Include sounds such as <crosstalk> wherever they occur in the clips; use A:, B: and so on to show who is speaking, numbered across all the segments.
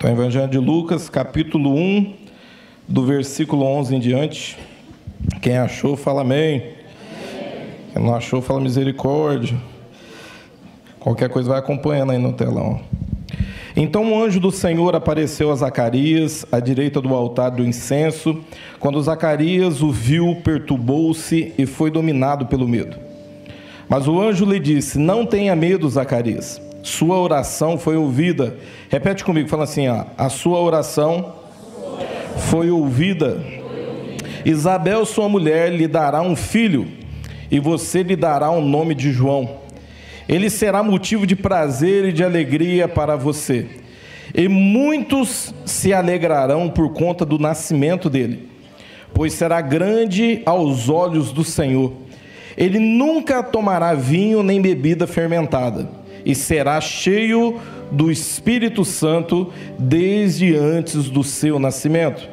A: Então, Evangelho de Lucas, capítulo 1, do versículo 11 em diante. Quem achou, fala amém. Quem não achou, fala misericórdia. Qualquer coisa vai acompanhando aí no telão. Então o anjo do Senhor apareceu a Zacarias, à direita do altar do incenso. Quando Zacarias o viu, perturbou-se e foi dominado pelo medo. Mas o anjo lhe disse: Não tenha medo, Zacarias. Sua oração foi ouvida. Repete comigo, fala assim: ó, a sua oração foi ouvida. Isabel, sua mulher, lhe dará um filho, e você lhe dará o nome de João. Ele será motivo de prazer e de alegria para você. E muitos se alegrarão por conta do nascimento dele, pois será grande aos olhos do Senhor. Ele nunca tomará vinho nem bebida fermentada, e será cheio do Espírito Santo desde antes do seu nascimento.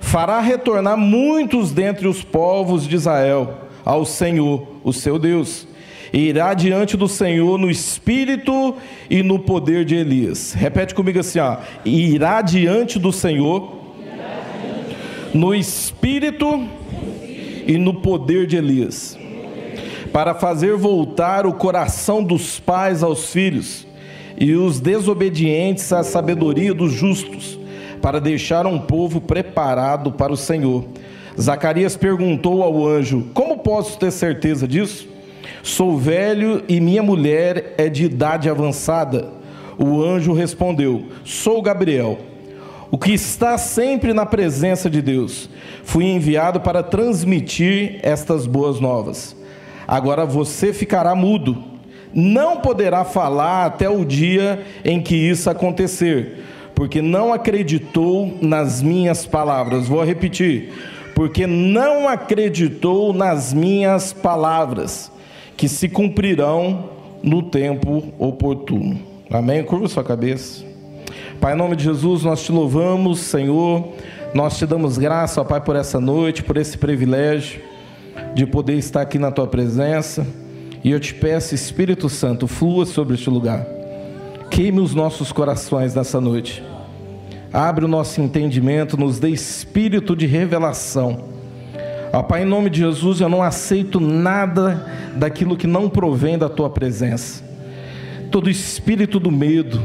A: Fará retornar muitos dentre os povos de Israel ao Senhor, o seu Deus irá diante do Senhor no espírito e no poder de Elias. Repete comigo assim: ó, irá diante do Senhor no espírito e no poder de Elias, para fazer voltar o coração dos pais aos filhos e os desobedientes à sabedoria dos justos, para deixar um povo preparado para o Senhor. Zacarias perguntou ao anjo: Como posso ter certeza disso? Sou velho e minha mulher é de idade avançada. O anjo respondeu: Sou Gabriel, o que está sempre na presença de Deus. Fui enviado para transmitir estas boas novas. Agora você ficará mudo, não poderá falar até o dia em que isso acontecer, porque não acreditou nas minhas palavras. Vou repetir: porque não acreditou nas minhas palavras que se cumprirão no tempo oportuno. Amém? Curva sua cabeça. Pai, em nome de Jesus, nós te louvamos, Senhor. Nós te damos graça, ó Pai, por essa noite, por esse privilégio de poder estar aqui na tua presença. E eu te peço, Espírito Santo, flua sobre este lugar. Queime os nossos corações nessa noite. Abre o nosso entendimento, nos dê espírito de revelação Ó Pai, em nome de Jesus, eu não aceito nada daquilo que não provém da tua presença. Todo espírito do medo,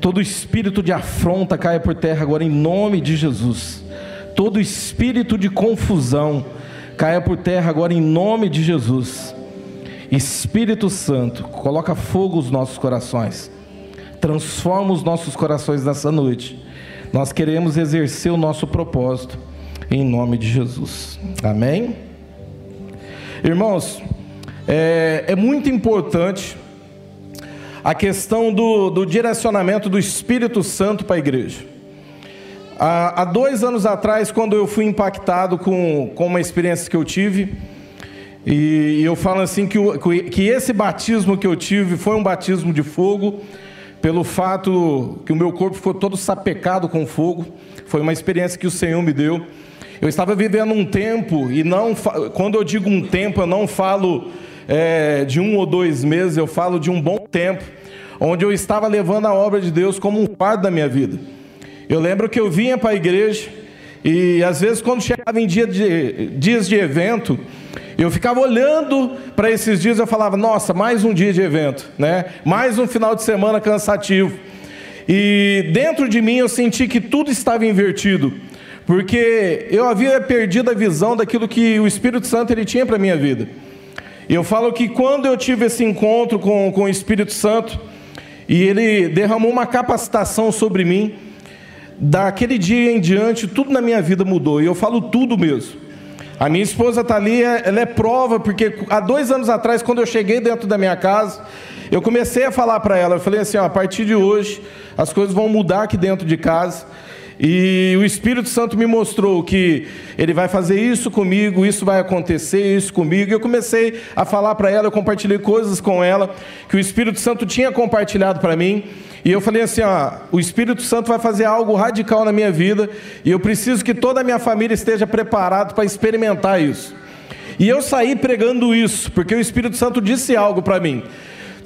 A: todo espírito de afronta caia por terra agora em nome de Jesus. Todo espírito de confusão caia por terra agora em nome de Jesus. Espírito Santo, coloca fogo nos nossos corações. Transforma os nossos corações nessa noite. Nós queremos exercer o nosso propósito em nome de Jesus. Amém? Irmãos, é, é muito importante a questão do, do, direcionamento do Espírito Santo para a igreja. Há, dois anos atrás, quando eu fui impactado com, com uma experiência que eu tive, e eu falo assim que, o, que esse batismo que eu tive foi um batismo de fogo, pelo fato que o meu corpo ficou todo sapecado com fogo, foi uma experiência que o Senhor me deu. Eu estava vivendo um tempo, e não quando eu digo um tempo, eu não falo é, de um ou dois meses, eu falo de um bom tempo, onde eu estava levando a obra de Deus como um fardo da minha vida. Eu lembro que eu vinha para a igreja, e às vezes, quando chegava em dia de, dias de evento, eu ficava olhando para esses dias, eu falava: Nossa, mais um dia de evento, né? Mais um final de semana cansativo. E dentro de mim eu senti que tudo estava invertido porque eu havia perdido a visão daquilo que o Espírito Santo ele tinha para minha vida. Eu falo que quando eu tive esse encontro com, com o Espírito Santo, e ele derramou uma capacitação sobre mim, daquele dia em diante, tudo na minha vida mudou, e eu falo tudo mesmo. A minha esposa está ali, ela é prova, porque há dois anos atrás, quando eu cheguei dentro da minha casa, eu comecei a falar para ela, eu falei assim, ó, a partir de hoje, as coisas vão mudar aqui dentro de casa, e o Espírito Santo me mostrou que ele vai fazer isso comigo, isso vai acontecer, isso comigo. E eu comecei a falar para ela, eu compartilhei coisas com ela que o Espírito Santo tinha compartilhado para mim. E eu falei assim: ó, o Espírito Santo vai fazer algo radical na minha vida e eu preciso que toda a minha família esteja preparado para experimentar isso. E eu saí pregando isso, porque o Espírito Santo disse algo para mim.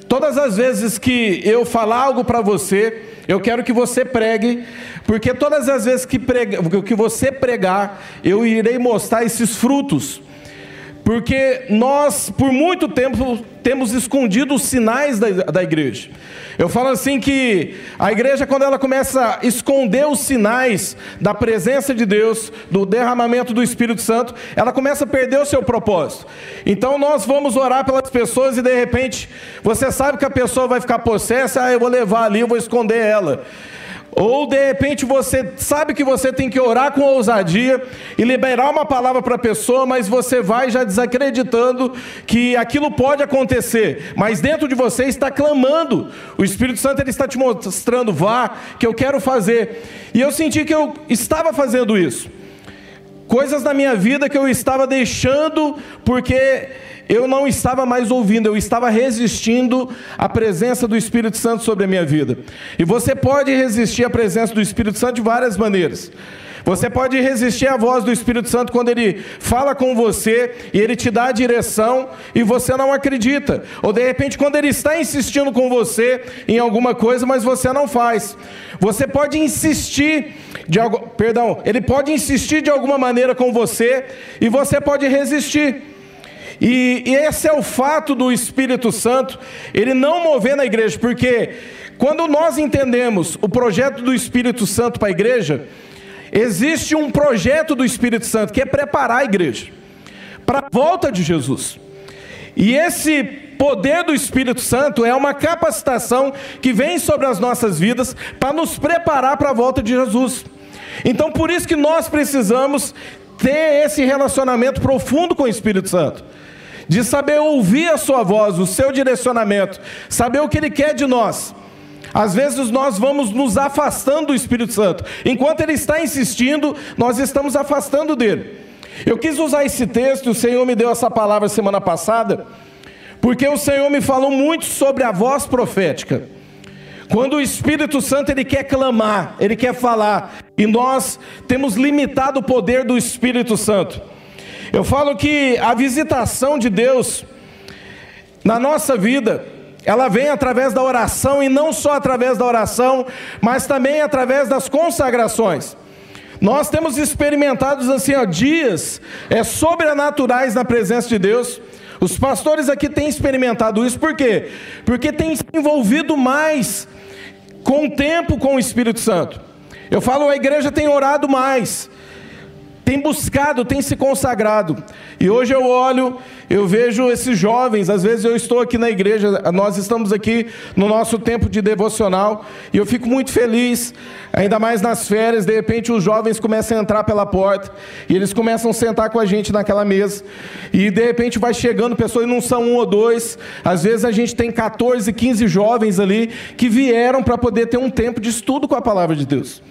A: Todas as vezes que eu falar algo para você, eu quero que você pregue, porque todas as vezes que, prega, que você pregar, eu irei mostrar esses frutos. Porque nós, por muito tempo, temos escondido os sinais da, da igreja. Eu falo assim que a igreja, quando ela começa a esconder os sinais da presença de Deus, do derramamento do Espírito Santo, ela começa a perder o seu propósito. Então nós vamos orar pelas pessoas e de repente você sabe que a pessoa vai ficar possessa, ah, eu vou levar ali, eu vou esconder ela. Ou de repente você sabe que você tem que orar com ousadia e liberar uma palavra para a pessoa, mas você vai já desacreditando que aquilo pode acontecer, mas dentro de você está clamando. O Espírito Santo ele está te mostrando, vá, que eu quero fazer. E eu senti que eu estava fazendo isso. Coisas na minha vida que eu estava deixando porque eu não estava mais ouvindo, eu estava resistindo à presença do Espírito Santo sobre a minha vida. E você pode resistir à presença do Espírito Santo de várias maneiras. Você pode resistir à voz do Espírito Santo quando ele fala com você e ele te dá a direção e você não acredita. Ou de repente, quando ele está insistindo com você em alguma coisa, mas você não faz. Você pode insistir de algo, perdão, ele pode insistir de alguma maneira com você e você pode resistir. E, e esse é o fato do Espírito Santo, ele não mover na igreja, porque quando nós entendemos o projeto do Espírito Santo para a igreja, existe um projeto do Espírito Santo que é preparar a igreja para a volta de Jesus. E esse poder do Espírito Santo é uma capacitação que vem sobre as nossas vidas para nos preparar para a volta de Jesus. Então, por isso que nós precisamos ter esse relacionamento profundo com o Espírito Santo de saber ouvir a sua voz, o seu direcionamento, saber o que ele quer de nós. Às vezes nós vamos nos afastando do Espírito Santo. Enquanto ele está insistindo, nós estamos afastando dele. Eu quis usar esse texto, o Senhor me deu essa palavra semana passada, porque o Senhor me falou muito sobre a voz profética. Quando o Espírito Santo ele quer clamar, ele quer falar, e nós temos limitado o poder do Espírito Santo. Eu falo que a visitação de Deus na nossa vida, ela vem através da oração e não só através da oração, mas também através das consagrações. Nós temos experimentado assim, ó, dias é, sobrenaturais na presença de Deus. Os pastores aqui têm experimentado isso, por quê? Porque têm se envolvido mais com o tempo com o Espírito Santo. Eu falo, a igreja tem orado mais, tem buscado, tem se consagrado. E hoje eu olho, eu vejo esses jovens, às vezes eu estou aqui na igreja, nós estamos aqui no nosso tempo de devocional, e eu fico muito feliz, ainda mais nas férias, de repente os jovens começam a entrar pela porta, e eles começam a sentar com a gente naquela mesa, e de repente vai chegando pessoas, e não são um ou dois, às vezes a gente tem 14, 15 jovens ali, que vieram para poder ter um tempo de estudo com a palavra de Deus.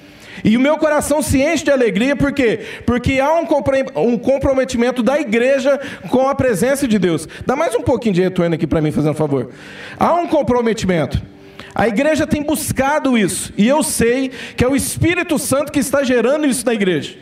A: E o meu coração se enche de alegria, por quê? Porque há um comprometimento da igreja com a presença de Deus. Dá mais um pouquinho de retorno aqui para mim, fazendo um favor. Há um comprometimento. A igreja tem buscado isso, e eu sei que é o Espírito Santo que está gerando isso na igreja.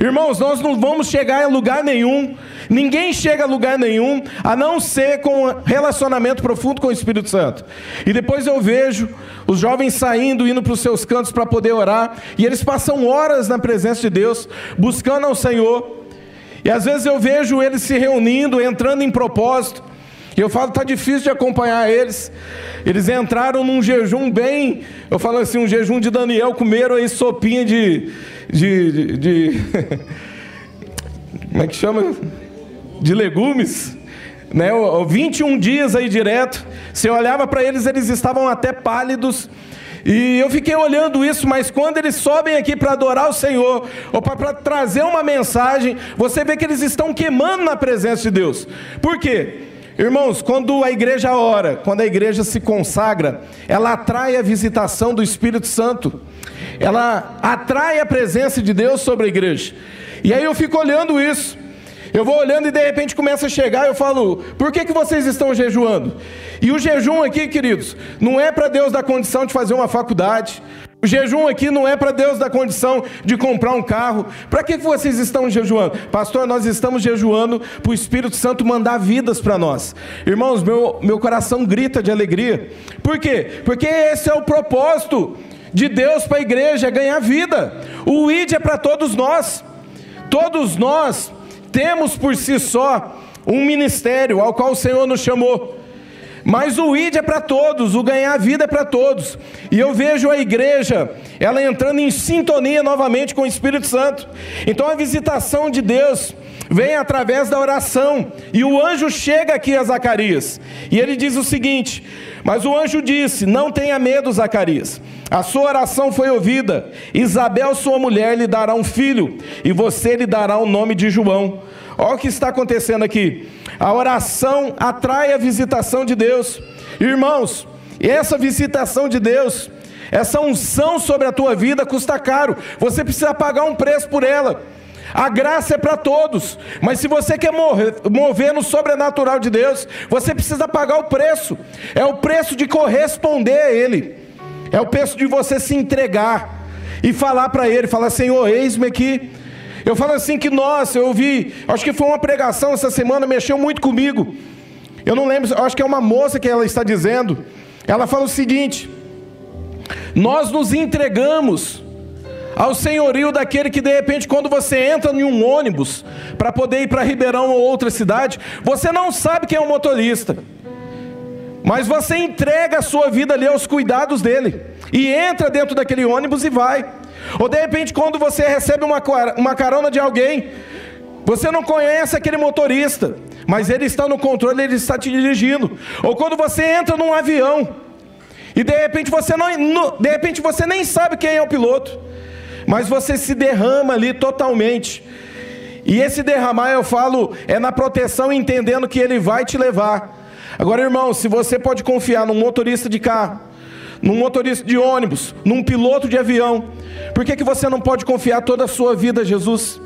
A: Irmãos, nós não vamos chegar em lugar nenhum, ninguém chega a lugar nenhum, a não ser com relacionamento profundo com o Espírito Santo. E depois eu vejo os jovens saindo, indo para os seus cantos para poder orar, e eles passam horas na presença de Deus, buscando ao Senhor. E às vezes eu vejo eles se reunindo, entrando em propósito, e eu falo, está difícil de acompanhar eles. Eles entraram num jejum bem, eu falo assim, um jejum de Daniel, comeram aí sopinha de. de, de, de <laughs> como é que chama? De legumes. Né? 21 dias aí direto. Você olhava para eles, eles estavam até pálidos. E eu fiquei olhando isso, mas quando eles sobem aqui para adorar o Senhor, ou para trazer uma mensagem, você vê que eles estão queimando na presença de Deus. Por quê? Irmãos, quando a igreja ora, quando a igreja se consagra, ela atrai a visitação do Espírito Santo, ela atrai a presença de Deus sobre a igreja. E aí eu fico olhando isso, eu vou olhando e de repente começa a chegar, eu falo, por que, que vocês estão jejuando? E o jejum aqui, queridos, não é para Deus dar condição de fazer uma faculdade, O jejum aqui não é para Deus dar condição de comprar um carro. Para que vocês estão jejuando? Pastor, nós estamos jejuando para o Espírito Santo mandar vidas para nós. Irmãos, meu, meu coração grita de alegria. Por quê? Porque esse é o propósito de Deus para a igreja, é ganhar vida. O ID é para todos nós. Todos nós temos por si só um ministério ao qual o Senhor nos chamou. Mas o ID é para todos, o ganhar vida é para todos. E eu vejo a igreja, ela entrando em sintonia novamente com o Espírito Santo. Então a visitação de Deus vem através da oração. E o anjo chega aqui a Zacarias. E ele diz o seguinte: Mas o anjo disse: Não tenha medo, Zacarias. A sua oração foi ouvida. Isabel, sua mulher, lhe dará um filho, e você lhe dará o nome de João. Olha o que está acontecendo aqui. A oração atrai a visitação de Deus. Irmãos, essa visitação de Deus, essa unção sobre a tua vida custa caro. Você precisa pagar um preço por ela. A graça é para todos, mas se você quer morrer, mover no sobrenatural de Deus, você precisa pagar o preço. É o preço de corresponder a Ele. É o preço de você se entregar e falar para Ele, falar Senhor, eis-me aqui. Eu falo assim que, nossa, eu ouvi, acho que foi uma pregação essa semana, mexeu muito comigo. Eu não lembro, acho que é uma moça que ela está dizendo. Ela fala o seguinte: Nós nos entregamos ao senhorio daquele que de repente, quando você entra em um ônibus para poder ir para Ribeirão ou outra cidade, você não sabe quem é o motorista, mas você entrega a sua vida ali aos cuidados dele e entra dentro daquele ônibus e vai. Ou de repente, quando você recebe uma, uma carona de alguém, você não conhece aquele motorista, mas ele está no controle, ele está te dirigindo. Ou quando você entra num avião, e de repente você não, de repente você nem sabe quem é o piloto, mas você se derrama ali totalmente. E esse derramar, eu falo, é na proteção, entendendo que ele vai te levar. Agora, irmão, se você pode confiar num motorista de carro, num motorista de ônibus, num piloto de avião, por que, que você não pode confiar toda a sua vida a Jesus?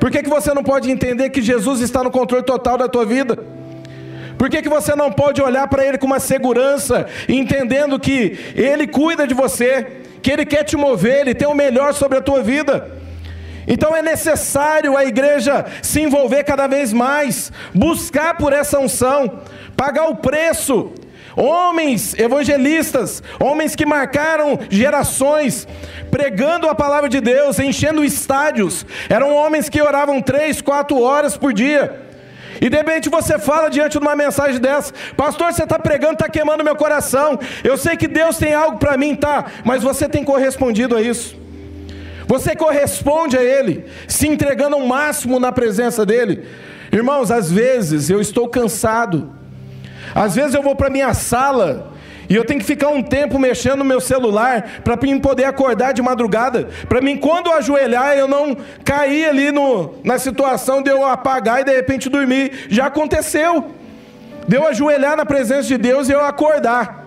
A: Por que, que você não pode entender que Jesus está no controle total da tua vida? Por que, que você não pode olhar para Ele com uma segurança, entendendo que Ele cuida de você, que Ele quer te mover, Ele tem o melhor sobre a tua vida? Então é necessário a igreja se envolver cada vez mais, buscar por essa unção, pagar o preço, Homens evangelistas, homens que marcaram gerações, pregando a palavra de Deus, enchendo estádios, eram homens que oravam três, quatro horas por dia. E de repente você fala diante de uma mensagem dessa, pastor, você está pregando, está queimando meu coração. Eu sei que Deus tem algo para mim, tá? Mas você tem correspondido a isso. Você corresponde a Ele, se entregando ao máximo na presença dEle. Irmãos, às vezes eu estou cansado às vezes eu vou para minha sala e eu tenho que ficar um tempo mexendo no meu celular para mim poder acordar de madrugada, para mim quando eu ajoelhar eu não cair ali no, na situação de eu apagar e de repente dormir. Já aconteceu. De eu ajoelhar na presença de Deus e eu acordar.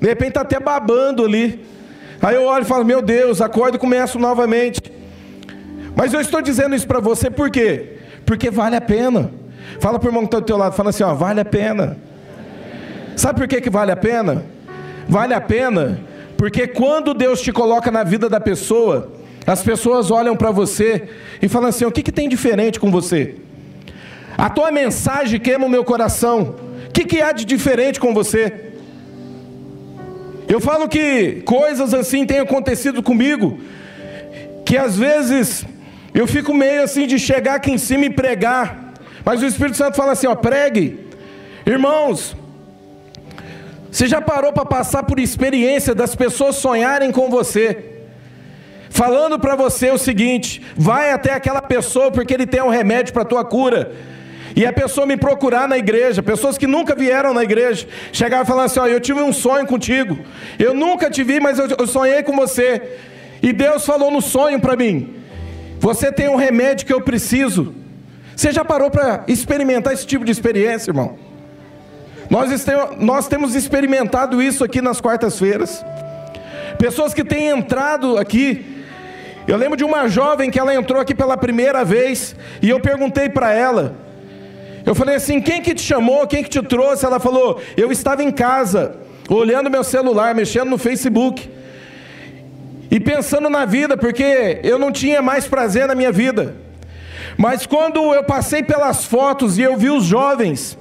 A: De repente está até babando ali. Aí eu olho e falo: Meu Deus, acordo e começo novamente. Mas eu estou dizendo isso para você por quê? Porque vale a pena. Fala para o irmão que está do teu lado, fala assim: ó, vale a pena. Sabe por que, que vale a pena? Vale a pena porque quando Deus te coloca na vida da pessoa, as pessoas olham para você e falam assim: o que, que tem diferente com você? A tua mensagem queima o meu coração. O que, que há de diferente com você? Eu falo que coisas assim têm acontecido comigo, que às vezes eu fico meio assim de chegar aqui em cima e pregar, mas o Espírito Santo fala assim: ó, pregue, irmãos, você já parou para passar por experiência das pessoas sonharem com você? Falando para você o seguinte: vai até aquela pessoa porque ele tem um remédio para tua cura. E a pessoa me procurar na igreja, pessoas que nunca vieram na igreja, chegavam e falavam assim: ó, eu tive um sonho contigo. Eu nunca te vi, mas eu sonhei com você. E Deus falou no sonho para mim: você tem um remédio que eu preciso. Você já parou para experimentar esse tipo de experiência, irmão? Nós, nós temos experimentado isso aqui nas quartas-feiras. Pessoas que têm entrado aqui. Eu lembro de uma jovem que ela entrou aqui pela primeira vez e eu perguntei para ela. Eu falei assim: quem que te chamou? Quem que te trouxe? Ela falou: eu estava em casa, olhando meu celular, mexendo no Facebook. e pensando na vida, porque eu não tinha mais prazer na minha vida. Mas quando eu passei pelas fotos e eu vi os jovens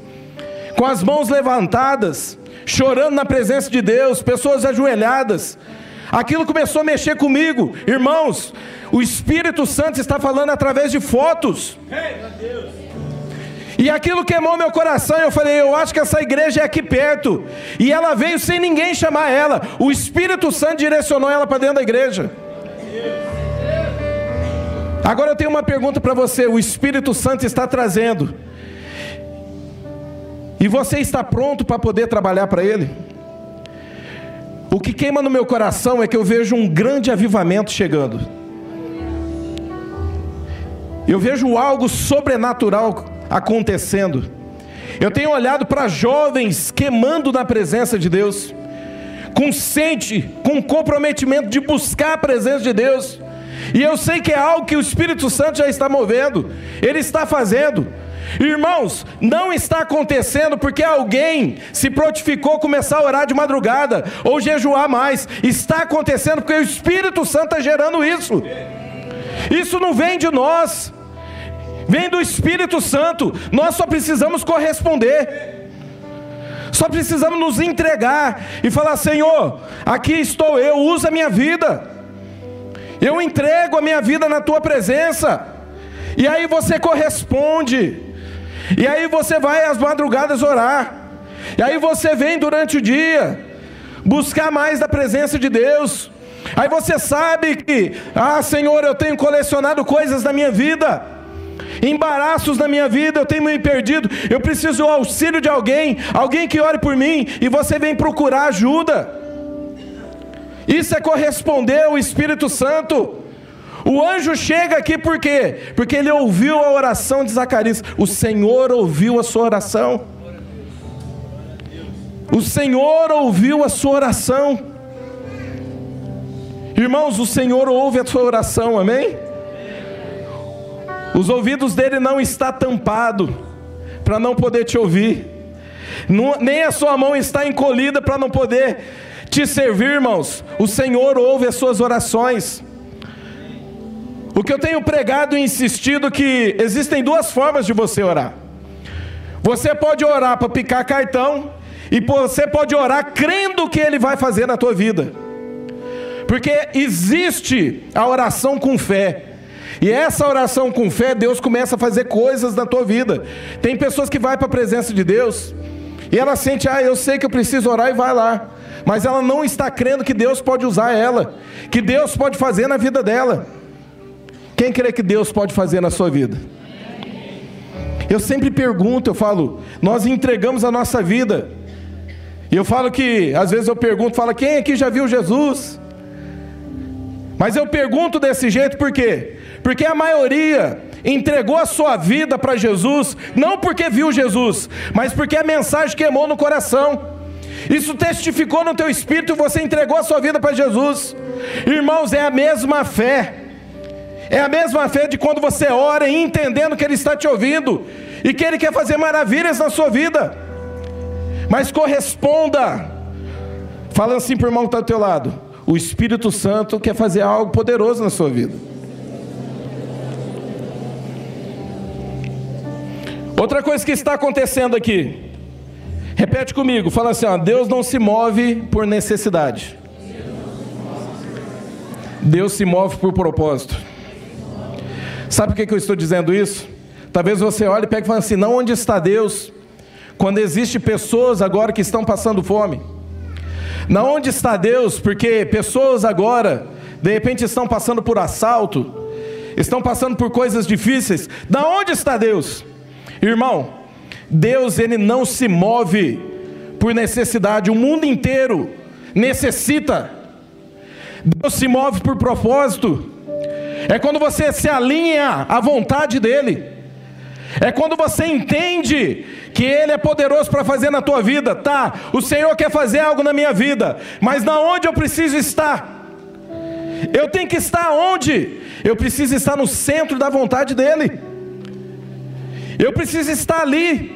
A: com as mãos levantadas, chorando na presença de Deus, pessoas ajoelhadas, aquilo começou a mexer comigo. Irmãos, o Espírito Santo está falando através de fotos. E aquilo queimou meu coração. Eu falei, eu acho que essa igreja é aqui perto. E ela veio sem ninguém chamar ela. O Espírito Santo direcionou ela para dentro da igreja. Agora eu tenho uma pergunta para você: o Espírito Santo está trazendo, e você está pronto para poder trabalhar para Ele? O que queima no meu coração é que eu vejo um grande avivamento chegando. Eu vejo algo sobrenatural acontecendo. Eu tenho olhado para jovens queimando na presença de Deus, com sede, com comprometimento de buscar a presença de Deus. E eu sei que é algo que o Espírito Santo já está movendo, ele está fazendo. Irmãos, não está acontecendo porque alguém se prontificou começar a orar de madrugada ou jejuar mais. Está acontecendo porque o Espírito Santo está gerando isso. Isso não vem de nós, vem do Espírito Santo. Nós só precisamos corresponder. Só precisamos nos entregar e falar: Senhor, aqui estou eu, usa a minha vida. Eu entrego a minha vida na tua presença. E aí você corresponde. E aí você vai às madrugadas orar. E aí você vem durante o dia buscar mais da presença de Deus. Aí você sabe que, ah, Senhor, eu tenho colecionado coisas na minha vida, embaraços na minha vida, eu tenho me perdido, eu preciso do auxílio de alguém, alguém que ore por mim, e você vem procurar ajuda. Isso é corresponder ao Espírito Santo. O anjo chega aqui por quê? Porque ele ouviu a oração de Zacarias. O Senhor ouviu a sua oração. O Senhor ouviu a sua oração. Irmãos, o Senhor ouve a sua oração, amém? Os ouvidos dele não está tampado para não poder te ouvir. Nem a sua mão está encolhida para não poder te servir, irmãos. O Senhor ouve as suas orações. O que eu tenho pregado e insistido que existem duas formas de você orar. Você pode orar para picar cartão e você pode orar crendo que ele vai fazer na tua vida. Porque existe a oração com fé. E essa oração com fé, Deus começa a fazer coisas na tua vida. Tem pessoas que vai para a presença de Deus e ela sente, ah, eu sei que eu preciso orar e vai lá. Mas ela não está crendo que Deus pode usar ela, que Deus pode fazer na vida dela. Quem crê que Deus pode fazer na sua vida? Eu sempre pergunto, eu falo, nós entregamos a nossa vida. E eu falo que, às vezes eu pergunto, fala, quem aqui já viu Jesus? Mas eu pergunto desse jeito por quê? Porque a maioria entregou a sua vida para Jesus, não porque viu Jesus, mas porque a mensagem queimou no coração. Isso testificou no teu espírito e você entregou a sua vida para Jesus. Irmãos, é a mesma fé. É a mesma fé de quando você ora entendendo que Ele está te ouvindo e que Ele quer fazer maravilhas na sua vida. Mas corresponda. Fala assim para o irmão que está do teu lado. O Espírito Santo quer fazer algo poderoso na sua vida. Outra coisa que está acontecendo aqui. Repete comigo, fala assim: ó, Deus não se move por necessidade. Deus se move por propósito. Sabe por que eu estou dizendo isso? Talvez você olhe e pegue e fale assim: não, onde está Deus? Quando existe pessoas agora que estão passando fome. Não, onde está Deus? Porque pessoas agora, de repente, estão passando por assalto, estão passando por coisas difíceis. Da onde está Deus? Irmão, Deus ele não se move por necessidade, o mundo inteiro necessita. Deus se move por propósito. É quando você se alinha à vontade dele. É quando você entende que Ele é poderoso para fazer na tua vida. Tá, o Senhor quer fazer algo na minha vida, mas na onde eu preciso estar? Eu tenho que estar onde? Eu preciso estar no centro da vontade dEle. Eu preciso estar ali.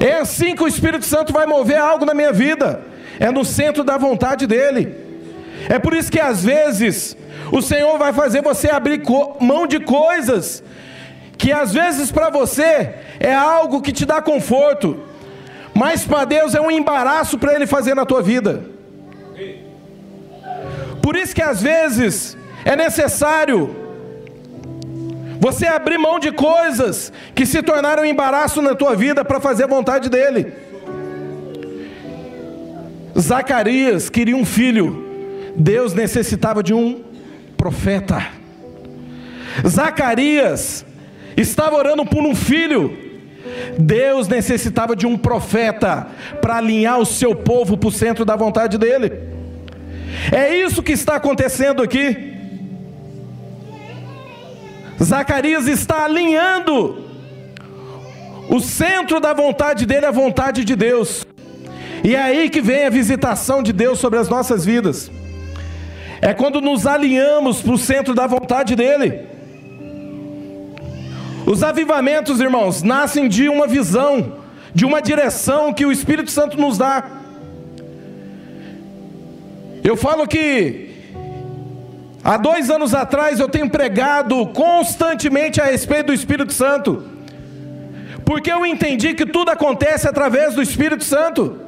A: É assim que o Espírito Santo vai mover algo na minha vida. É no centro da vontade dele. É por isso que às vezes o Senhor vai fazer você abrir mão de coisas que às vezes para você é algo que te dá conforto, mas para Deus é um embaraço para Ele fazer na tua vida. Por isso que às vezes é necessário você abrir mão de coisas que se tornaram um embaraço na tua vida para fazer a vontade dEle. Zacarias queria um filho, Deus necessitava de um profeta. Zacarias estava orando por um filho, Deus necessitava de um profeta para alinhar o seu povo para o centro da vontade dele. É isso que está acontecendo aqui. Zacarias está alinhando o centro da vontade dele à vontade de Deus. E é aí que vem a visitação de Deus sobre as nossas vidas. É quando nos alinhamos para o centro da vontade dele. Os avivamentos, irmãos, nascem de uma visão, de uma direção que o Espírito Santo nos dá. Eu falo que há dois anos atrás eu tenho pregado constantemente a respeito do Espírito Santo, porque eu entendi que tudo acontece através do Espírito Santo.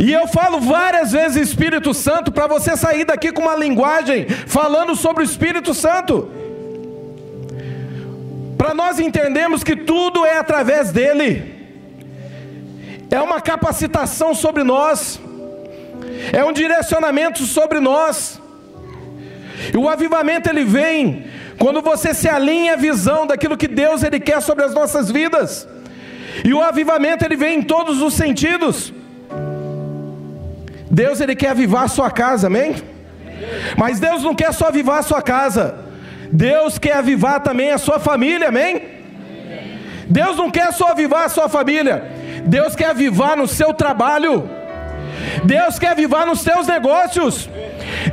A: E eu falo várias vezes Espírito Santo para você sair daqui com uma linguagem falando sobre o Espírito Santo. Para nós entendermos que tudo é através dele. É uma capacitação sobre nós. É um direcionamento sobre nós. E o avivamento ele vem quando você se alinha à visão daquilo que Deus ele quer sobre as nossas vidas. E o avivamento ele vem em todos os sentidos. Deus ele quer avivar a sua casa, amém? Mas Deus não quer só avivar a sua casa. Deus quer avivar também a sua família, amém? Deus não quer só avivar a sua família. Deus quer avivar no seu trabalho. Deus quer avivar nos seus negócios.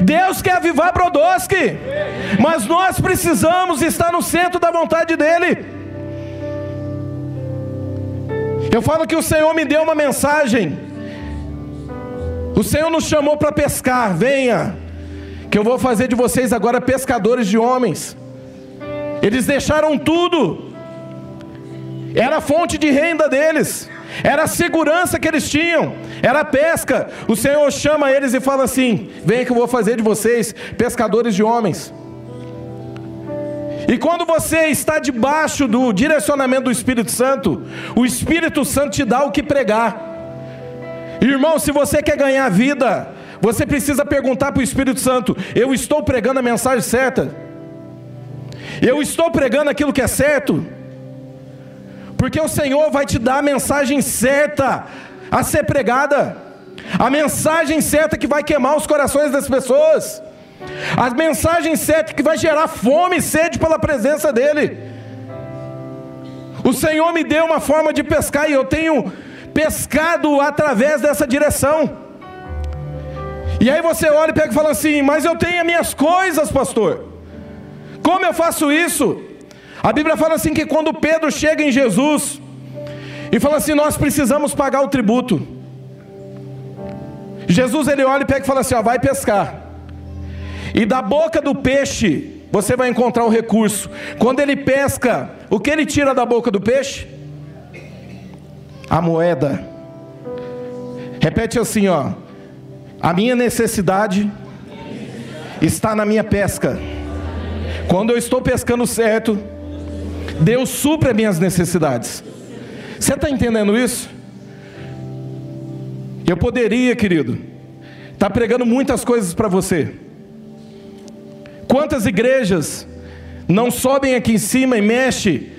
A: Deus quer avivar Brodowski. Mas nós precisamos estar no centro da vontade dEle. Eu falo que o Senhor me deu uma mensagem o Senhor nos chamou para pescar, venha, que eu vou fazer de vocês agora pescadores de homens. Eles deixaram tudo, era fonte de renda deles, era a segurança que eles tinham, era a pesca. O Senhor chama eles e fala assim: Venha que eu vou fazer de vocês pescadores de homens. E quando você está debaixo do direcionamento do Espírito Santo, o Espírito Santo te dá o que pregar. Irmão, se você quer ganhar vida, você precisa perguntar para o Espírito Santo: eu estou pregando a mensagem certa? Eu estou pregando aquilo que é certo? Porque o Senhor vai te dar a mensagem certa a ser pregada, a mensagem certa que vai queimar os corações das pessoas, a mensagem certa que vai gerar fome e sede pela presença dEle. O Senhor me deu uma forma de pescar e eu tenho pescado através dessa direção. E aí você olha e pega e fala assim: Mas eu tenho as minhas coisas, pastor. Como eu faço isso? A Bíblia fala assim: que quando Pedro chega em Jesus e fala assim: Nós precisamos pagar o tributo. Jesus ele olha e pega e fala assim: ó, Vai pescar. E da boca do peixe você vai encontrar o recurso. Quando ele pesca, o que ele tira da boca do peixe? A moeda. Repete assim, ó. A minha necessidade está na minha pesca. Quando eu estou pescando certo, Deus supre as minhas necessidades. Você está entendendo isso? Eu poderia, querido, estar tá pregando muitas coisas para você. Quantas igrejas não sobem aqui em cima e mexem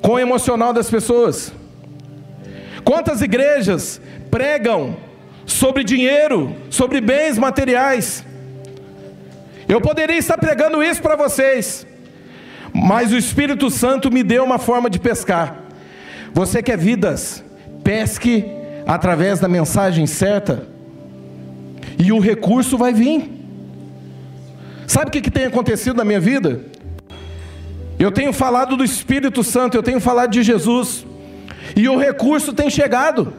A: com o emocional das pessoas? Quantas igrejas pregam sobre dinheiro, sobre bens materiais? Eu poderia estar pregando isso para vocês, mas o Espírito Santo me deu uma forma de pescar. Você quer vidas? Pesque através da mensagem certa, e o recurso vai vir. Sabe o que, que tem acontecido na minha vida? Eu tenho falado do Espírito Santo, eu tenho falado de Jesus. E o recurso tem chegado.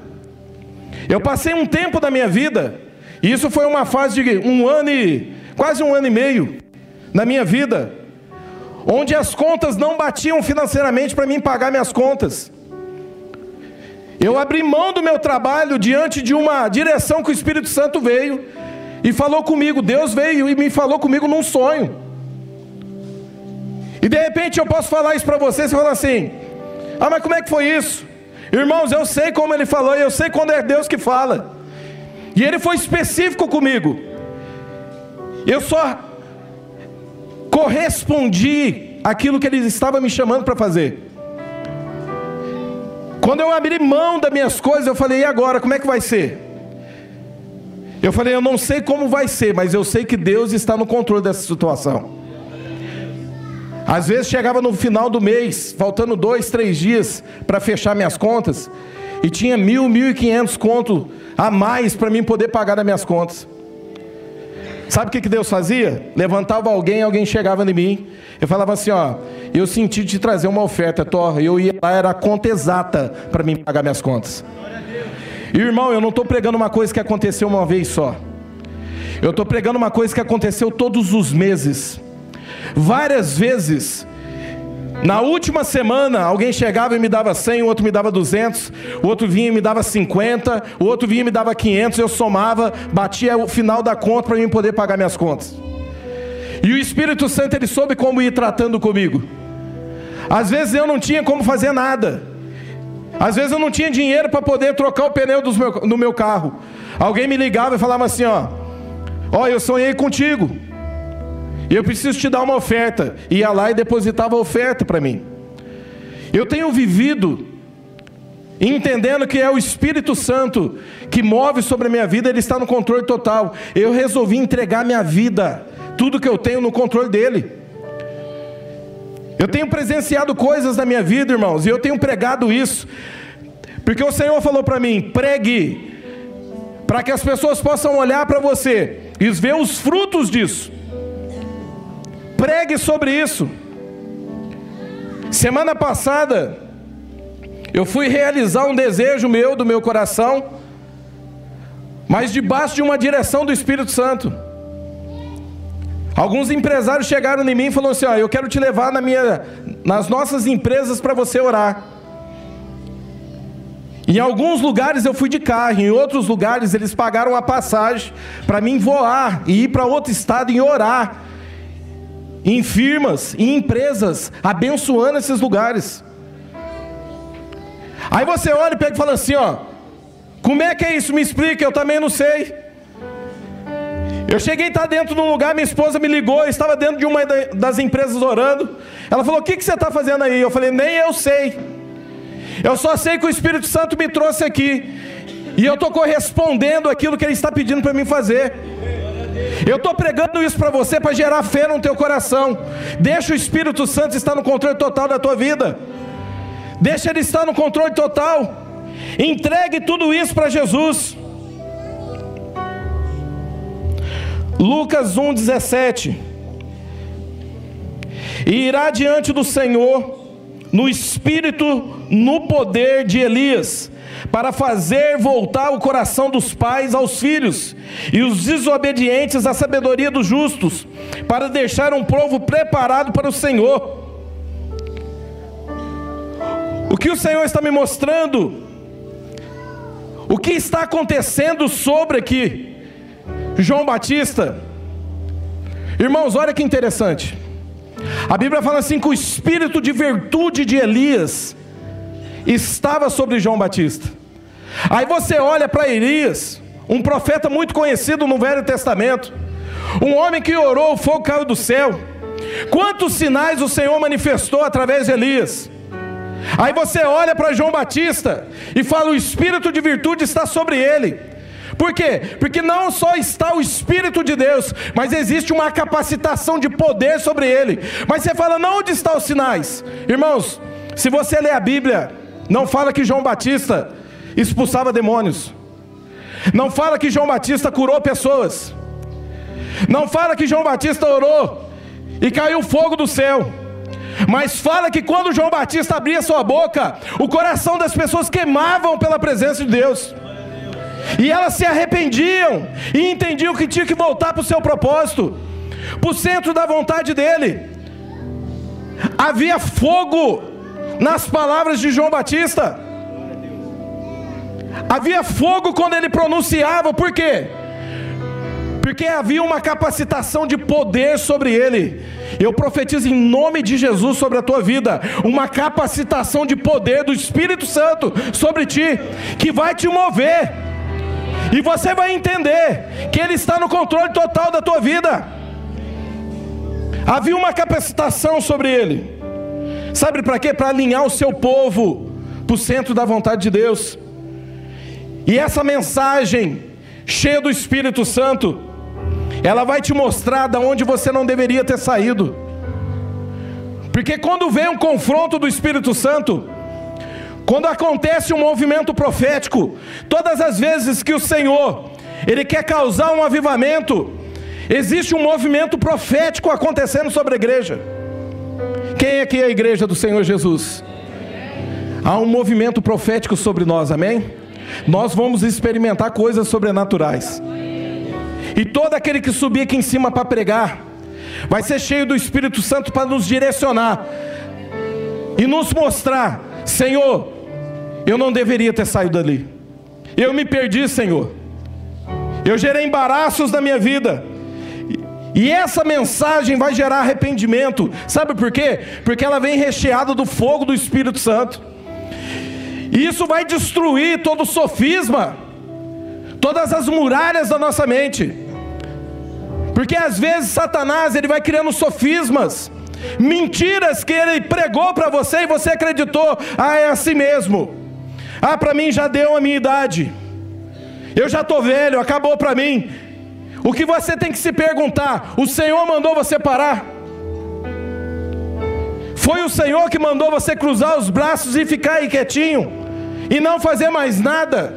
A: Eu passei um tempo da minha vida E isso foi uma fase de um ano e quase um ano e meio na minha vida, onde as contas não batiam financeiramente para mim pagar minhas contas. Eu abri mão do meu trabalho diante de uma direção que o Espírito Santo veio e falou comigo. Deus veio e me falou comigo num sonho. E de repente eu posso falar isso para vocês e falar assim: Ah, mas como é que foi isso? Irmãos, eu sei como ele falou e eu sei quando é Deus que fala. E ele foi específico comigo. Eu só correspondi aquilo que ele estava me chamando para fazer. Quando eu abri mão das minhas coisas, eu falei: e agora? Como é que vai ser? Eu falei: eu não sei como vai ser, mas eu sei que Deus está no controle dessa situação. Às vezes chegava no final do mês, faltando dois, três dias para fechar minhas contas, e tinha mil, mil e quinhentos contos a mais para mim poder pagar as minhas contas. Sabe o que, que Deus fazia? Levantava alguém, alguém chegava em mim. Eu falava assim: Ó, eu senti te trazer uma oferta, Thor. Eu ia lá, era a conta exata para mim pagar minhas contas. Irmão, eu não estou pregando uma coisa que aconteceu uma vez só. Eu estou pregando uma coisa que aconteceu todos os meses. Várias vezes, na última semana, alguém chegava e me dava 100, o outro me dava 200, o outro vinha e me dava 50, o outro vinha e me dava 500, eu somava, batia o final da conta para mim poder pagar minhas contas. E o Espírito Santo ele soube como ir tratando comigo. Às vezes eu não tinha como fazer nada. Às vezes eu não tinha dinheiro para poder trocar o pneu do meu, no meu carro. Alguém me ligava e falava assim: ó, ó, eu sonhei contigo. E eu preciso te dar uma oferta. Ia lá e depositava a oferta para mim. Eu tenho vivido entendendo que é o Espírito Santo que move sobre a minha vida, ele está no controle total. Eu resolvi entregar minha vida, tudo que eu tenho no controle dele. Eu tenho presenciado coisas na minha vida, irmãos, e eu tenho pregado isso, porque o Senhor falou para mim: pregue, para que as pessoas possam olhar para você e ver os frutos disso. Pregue sobre isso. Semana passada, eu fui realizar um desejo meu, do meu coração, mas debaixo de uma direção do Espírito Santo. Alguns empresários chegaram em mim e falaram assim: ó, eu quero te levar na minha, nas nossas empresas para você orar. Em alguns lugares eu fui de carro, em outros lugares eles pagaram a passagem para mim voar e ir para outro estado e orar em firmas, em empresas, abençoando esses lugares. Aí você olha e pega e fala assim: ó, como é que é isso? Me explica, eu também não sei. Eu cheguei a estar dentro de um lugar, minha esposa me ligou, eu estava dentro de uma das empresas orando. Ela falou: O que, que você está fazendo aí? Eu falei: Nem eu sei. Eu só sei que o Espírito Santo me trouxe aqui. E eu estou correspondendo aquilo que Ele está pedindo para mim fazer. Eu estou pregando isso para você para gerar fé no teu coração. Deixa o Espírito Santo estar no controle total da tua vida. Deixa ele estar no controle total. Entregue tudo isso para Jesus. Lucas 1,17. E irá diante do Senhor no espírito, no poder de Elias para fazer voltar o coração dos pais aos filhos, e os desobedientes à sabedoria dos justos, para deixar um povo preparado para o Senhor. O que o Senhor está me mostrando? O que está acontecendo sobre aqui? João Batista. Irmãos, olha que interessante. A Bíblia fala assim que o espírito de virtude de Elias estava sobre João Batista. Aí você olha para Elias, um profeta muito conhecido no Velho Testamento, um homem que orou, o fogo caiu do céu. Quantos sinais o Senhor manifestou através de Elias? Aí você olha para João Batista e fala: o espírito de virtude está sobre ele. Por quê? Porque não só está o Espírito de Deus, mas existe uma capacitação de poder sobre ele. Mas você fala: não, onde estão os sinais? Irmãos, se você ler a Bíblia, não fala que João Batista expulsava demônios. Não fala que João Batista curou pessoas. Não fala que João Batista orou e caiu fogo do céu. Mas fala que quando João Batista abria sua boca, o coração das pessoas queimavam pela presença de Deus. E elas se arrependiam e entendiam que tinha que voltar para o seu propósito, para o centro da vontade dele. Havia fogo nas palavras de João Batista. Havia fogo quando ele pronunciava, por quê? Porque havia uma capacitação de poder sobre ele. Eu profetizo em nome de Jesus sobre a tua vida, uma capacitação de poder do Espírito Santo sobre ti, que vai te mover, e você vai entender que Ele está no controle total da tua vida. Havia uma capacitação sobre ele, sabe para quê? Para alinhar o seu povo para o centro da vontade de Deus. E essa mensagem, cheia do Espírito Santo, ela vai te mostrar da onde você não deveria ter saído. Porque quando vem um confronto do Espírito Santo, quando acontece um movimento profético, todas as vezes que o Senhor ele quer causar um avivamento, existe um movimento profético acontecendo sobre a igreja. Aqui a igreja do Senhor Jesus? Há um movimento profético sobre nós, amém? Nós vamos experimentar coisas sobrenaturais. E todo aquele que subir aqui em cima para pregar, vai ser cheio do Espírito Santo para nos direcionar e nos mostrar: Senhor, eu não deveria ter saído dali, eu me perdi, Senhor, eu gerei embaraços na minha vida. E essa mensagem vai gerar arrependimento, sabe por quê? Porque ela vem recheada do fogo do Espírito Santo, e isso vai destruir todo o sofisma todas as muralhas da nossa mente. Porque às vezes Satanás ele vai criando sofismas, mentiras que ele pregou para você e você acreditou, ah, é assim mesmo. Ah, para mim já deu a minha idade. Eu já estou velho, acabou para mim. O que você tem que se perguntar: o Senhor mandou você parar? Foi o Senhor que mandou você cruzar os braços e ficar aí quietinho e não fazer mais nada?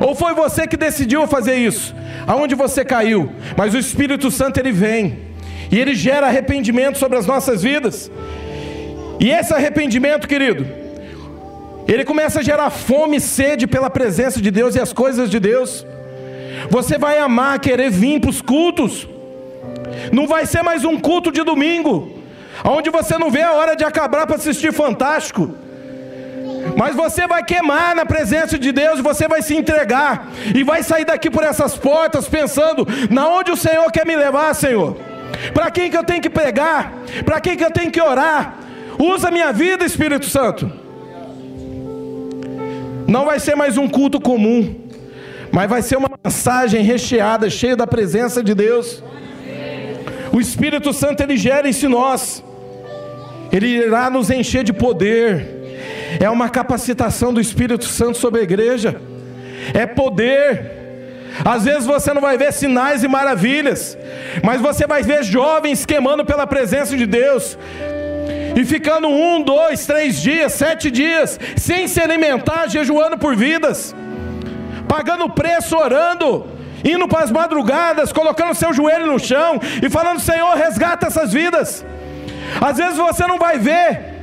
A: Ou foi você que decidiu fazer isso? Aonde você caiu? Mas o Espírito Santo ele vem e ele gera arrependimento sobre as nossas vidas. E esse arrependimento, querido, ele começa a gerar fome e sede pela presença de Deus e as coisas de Deus. Você vai amar, querer vir para os cultos. Não vai ser mais um culto de domingo, onde você não vê a hora de acabar para assistir Fantástico. Mas você vai queimar na presença de Deus, você vai se entregar e vai sair daqui por essas portas pensando: na onde o Senhor quer me levar, Senhor? Para quem que eu tenho que pregar? Para quem que eu tenho que orar? Usa minha vida, Espírito Santo. Não vai ser mais um culto comum, mas vai ser uma mensagem recheada, cheia da presença de Deus. O Espírito Santo ele gera isso em nós. Ele irá nos encher de poder é uma capacitação do Espírito Santo sobre a igreja, é poder. Às vezes você não vai ver sinais e maravilhas, mas você vai ver jovens queimando pela presença de Deus, e ficando um, dois, três dias, sete dias, sem se alimentar, jejuando por vidas, pagando preço, orando, indo para as madrugadas, colocando seu joelho no chão e falando: Senhor, resgata essas vidas. Às vezes você não vai ver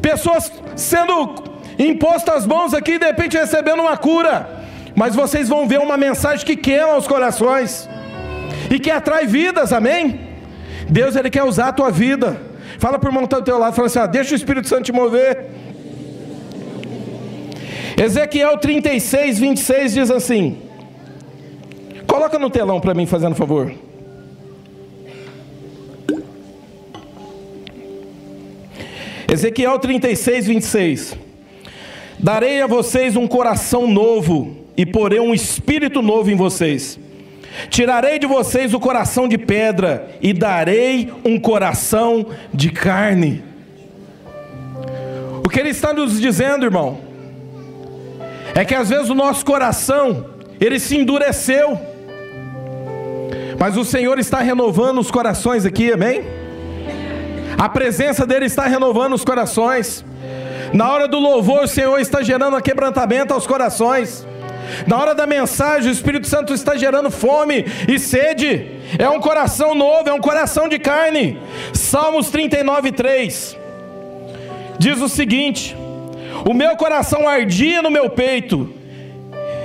A: pessoas sendo impostas as mãos aqui, de repente recebendo uma cura. Mas vocês vão ver uma mensagem que queima os corações e que atrai vidas, amém? Deus ele quer usar a tua vida. Fala para o irmão que está do teu lado, fala assim: ah, deixa o Espírito Santo te mover. Ezequiel 36, 26 diz assim: coloca no telão para mim, fazendo favor. Ezequiel 36, 26. Darei a vocês um coração novo e porei um espírito novo em vocês. Tirarei de vocês o coração de pedra e darei um coração de carne. O que ele está nos dizendo, irmão, é que às vezes o nosso coração ele se endureceu, mas o Senhor está renovando os corações aqui, amém? A presença dele está renovando os corações. Na hora do louvor, o Senhor está gerando quebrantamento aos corações. Na hora da mensagem, o Espírito Santo está gerando fome e sede. É um coração novo, é um coração de carne. Salmos 39, 3 diz o seguinte: O meu coração ardia no meu peito,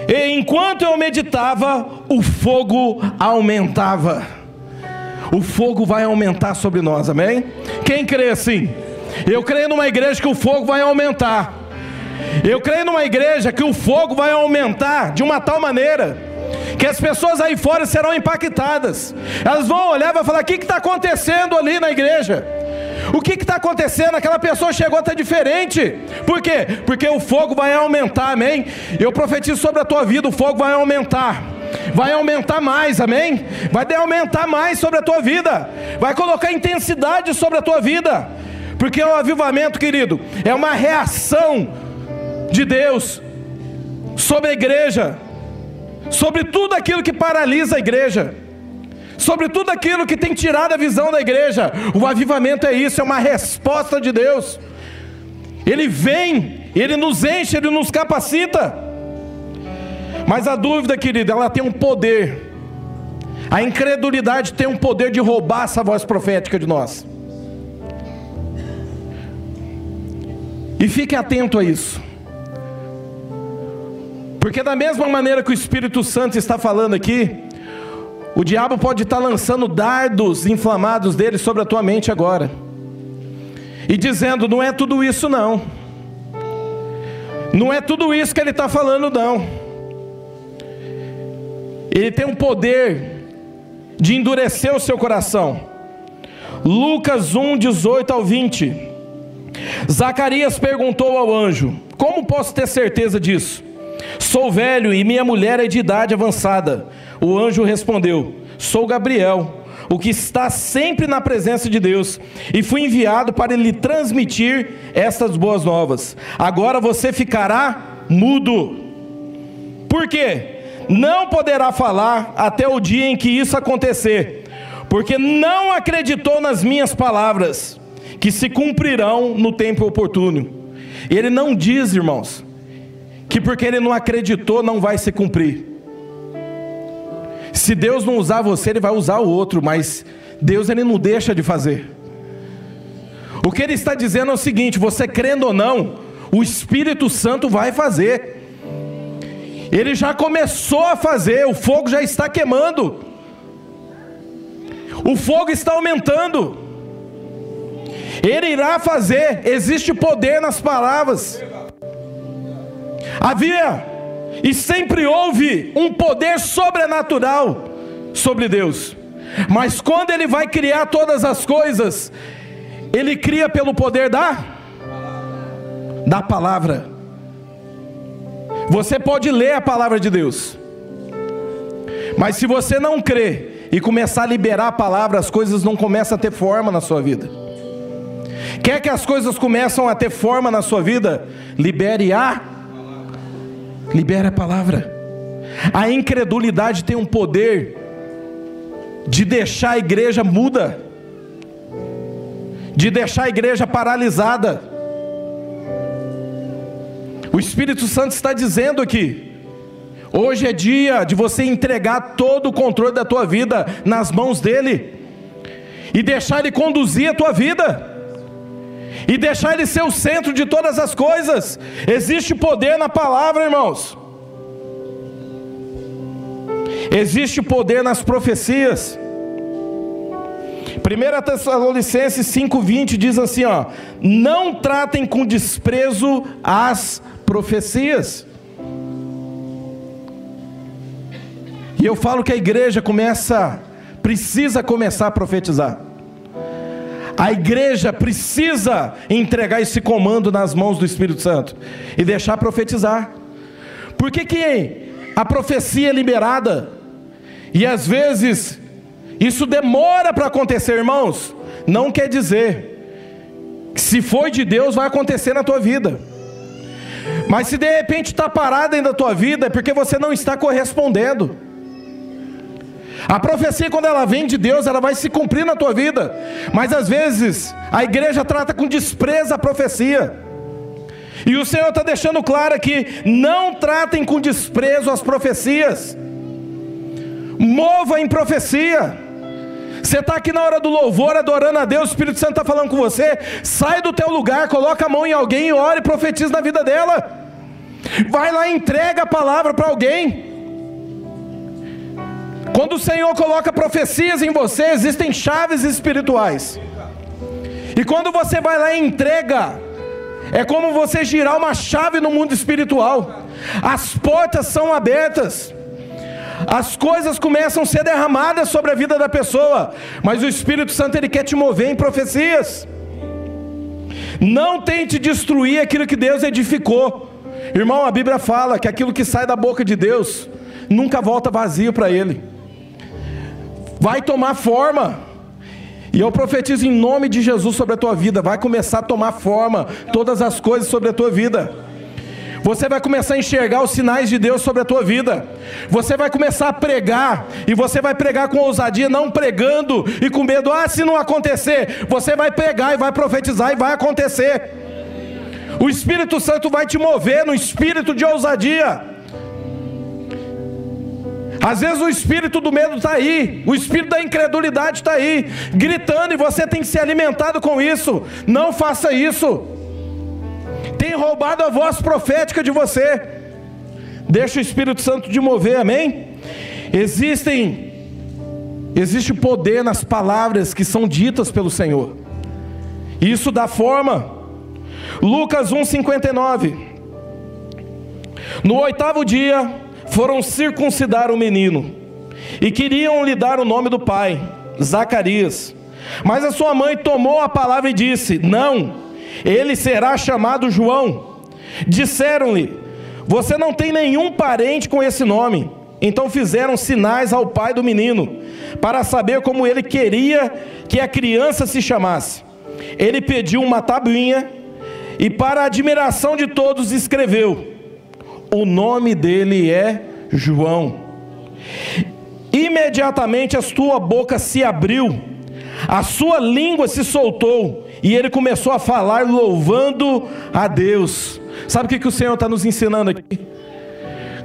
A: E enquanto eu meditava, o fogo aumentava. O fogo vai aumentar sobre nós, amém? Quem crê assim? Eu creio numa igreja que o fogo vai aumentar. Eu creio numa igreja que o fogo vai aumentar de uma tal maneira que as pessoas aí fora serão impactadas. Elas vão olhar e vão falar: o que está acontecendo ali na igreja? O que está acontecendo? Aquela pessoa chegou a estar diferente. Por quê? Porque o fogo vai aumentar, amém? Eu profetizo sobre a tua vida: o fogo vai aumentar. Vai aumentar mais, amém? Vai aumentar mais sobre a tua vida, vai colocar intensidade sobre a tua vida, porque o avivamento, querido, é uma reação de Deus sobre a igreja, sobre tudo aquilo que paralisa a igreja, sobre tudo aquilo que tem tirado a visão da igreja. O avivamento é isso, é uma resposta de Deus. Ele vem, ele nos enche, ele nos capacita. Mas a dúvida, querida, ela tem um poder. A incredulidade tem um poder de roubar essa voz profética de nós. E fique atento a isso. Porque da mesma maneira que o Espírito Santo está falando aqui, o diabo pode estar lançando dardos inflamados dele sobre a tua mente agora. E dizendo, não é tudo isso não. Não é tudo isso que ele está falando não. Ele tem um poder de endurecer o seu coração. Lucas 1, 18 ao 20. Zacarias perguntou ao anjo: Como posso ter certeza disso? Sou velho e minha mulher é de idade avançada. O anjo respondeu: Sou Gabriel, o que está sempre na presença de Deus, e fui enviado para lhe transmitir estas boas novas. Agora você ficará mudo. Por quê? Não poderá falar até o dia em que isso acontecer, porque não acreditou nas minhas palavras, que se cumprirão no tempo oportuno. Ele não diz, irmãos, que porque ele não acreditou não vai se cumprir. Se Deus não usar você, ele vai usar o outro, mas Deus ele não deixa de fazer. O que ele está dizendo é o seguinte: você crendo ou não, o Espírito Santo vai fazer. Ele já começou a fazer, o fogo já está queimando. O fogo está aumentando. Ele irá fazer, existe poder nas palavras. Havia e sempre houve um poder sobrenatural sobre Deus. Mas quando ele vai criar todas as coisas, ele cria pelo poder da da palavra. Você pode ler a palavra de Deus. Mas se você não crê e começar a liberar a palavra, as coisas não começam a ter forma na sua vida. Quer que as coisas começam a ter forma na sua vida? Libere a Libere a palavra. A incredulidade tem um poder de deixar a igreja muda, de deixar a igreja paralisada. O Espírito Santo está dizendo aqui: hoje é dia de você entregar todo o controle da tua vida nas mãos dele e deixar ele conduzir a tua vida e deixar Ele ser o centro de todas as coisas. Existe poder na palavra, irmãos. Existe poder nas profecias. 1 Tessalonicenses 5,20 diz assim: ó, não tratem com desprezo as profecias. E eu falo que a igreja começa, precisa começar a profetizar. A igreja precisa entregar esse comando nas mãos do Espírito Santo e deixar profetizar. Por que, que a profecia é liberada e às vezes isso demora para acontecer, irmãos? Não quer dizer que se foi de Deus vai acontecer na tua vida. Mas se de repente está parado ainda na tua vida, é porque você não está correspondendo. A profecia, quando ela vem de Deus, ela vai se cumprir na tua vida. Mas às vezes, a igreja trata com desprezo a profecia. E o Senhor está deixando claro aqui: não tratem com desprezo as profecias. Mova em profecia. Você está aqui na hora do louvor, adorando a Deus, o Espírito Santo está falando com você. Sai do teu lugar, coloca a mão em alguém e ore e profetiza na vida dela. Vai lá e entrega a palavra para alguém. Quando o Senhor coloca profecias em você, existem chaves espirituais. E quando você vai lá e entrega, é como você girar uma chave no mundo espiritual. As portas são abertas. As coisas começam a ser derramadas sobre a vida da pessoa, mas o Espírito Santo ele quer te mover em profecias. Não tente destruir aquilo que Deus edificou. Irmão, a Bíblia fala que aquilo que sai da boca de Deus nunca volta vazio para Ele, vai tomar forma. E eu profetizo em nome de Jesus sobre a tua vida, vai começar a tomar forma todas as coisas sobre a tua vida. Você vai começar a enxergar os sinais de Deus sobre a tua vida. Você vai começar a pregar e você vai pregar com ousadia, não pregando e com medo. Ah, se não acontecer, você vai pregar e vai profetizar e vai acontecer. O Espírito Santo vai te mover no espírito de ousadia. Às vezes o espírito do medo está aí, o espírito da incredulidade está aí, gritando, e você tem que ser alimentado com isso. Não faça isso. Tem roubado a voz profética de você. Deixa o Espírito Santo te mover, amém? Existem, existe poder nas palavras que são ditas pelo Senhor. Isso dá forma. Lucas 1,59. No oitavo dia, foram circuncidar o menino e queriam lhe dar o nome do pai, Zacarias. Mas a sua mãe tomou a palavra e disse: Não, ele será chamado João. Disseram-lhe: Você não tem nenhum parente com esse nome. Então fizeram sinais ao pai do menino, para saber como ele queria que a criança se chamasse. Ele pediu uma tabuinha e, para a admiração de todos, escreveu: O nome dele é João. Imediatamente a sua boca se abriu, a sua língua se soltou, e ele começou a falar louvando a Deus. Sabe o que, que o Senhor está nos ensinando aqui?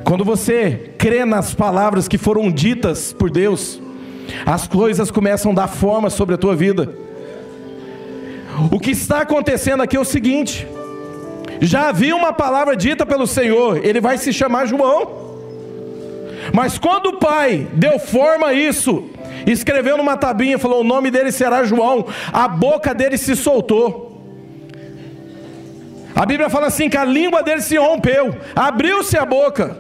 A: Quando você crê nas palavras que foram ditas por Deus, as coisas começam a dar forma sobre a tua vida. O que está acontecendo aqui é o seguinte: já havia uma palavra dita pelo Senhor, ele vai se chamar João. Mas quando o pai deu forma a isso, escreveu numa tabinha, falou: o nome dele será João, a boca dele se soltou. A Bíblia fala assim: que a língua dele se rompeu, abriu-se a boca.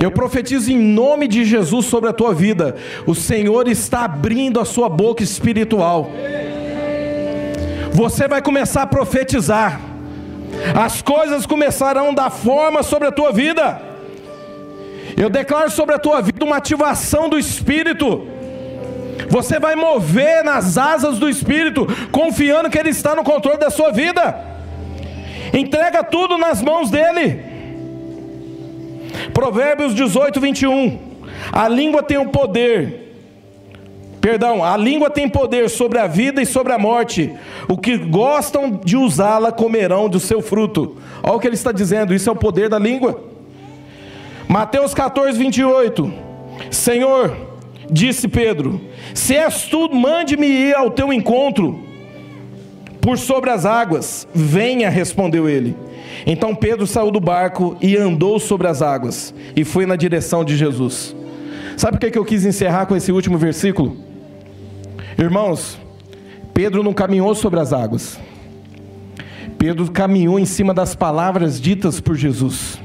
A: Eu profetizo em nome de Jesus sobre a tua vida. O Senhor está abrindo a sua boca espiritual. Você vai começar a profetizar. As coisas começarão a dar forma sobre a tua vida. Eu declaro sobre a tua vida uma ativação do Espírito. Você vai mover nas asas do Espírito, confiando que Ele está no controle da sua vida. Entrega tudo nas mãos dEle. Provérbios 18, 21. A língua tem o poder. Perdão, a língua tem poder sobre a vida e sobre a morte. O que gostam de usá-la comerão do seu fruto. Olha o que ele está dizendo, isso é o poder da língua. Mateus 14, 28. Senhor, disse Pedro: Se és tu, mande-me ir ao teu encontro por sobre as águas. Venha, respondeu ele. Então Pedro saiu do barco e andou sobre as águas e foi na direção de Jesus. Sabe por que eu quis encerrar com esse último versículo? Irmãos, Pedro não caminhou sobre as águas. Pedro caminhou em cima das palavras ditas por Jesus.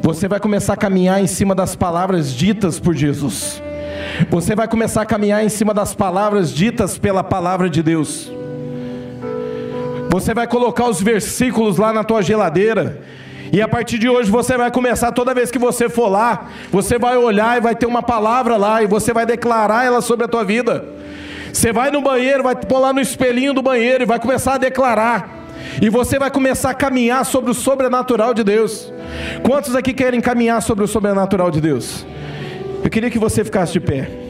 A: Você vai começar a caminhar em cima das palavras ditas por Jesus. Você vai começar a caminhar em cima das palavras ditas pela palavra de Deus. Você vai colocar os versículos lá na tua geladeira. E a partir de hoje você vai começar, toda vez que você for lá, você vai olhar e vai ter uma palavra lá, e você vai declarar ela sobre a tua vida. Você vai no banheiro, vai pôr lá no espelhinho do banheiro e vai começar a declarar. E você vai começar a caminhar sobre o sobrenatural de Deus. Quantos aqui querem caminhar sobre o sobrenatural de Deus? Eu queria que você ficasse de pé.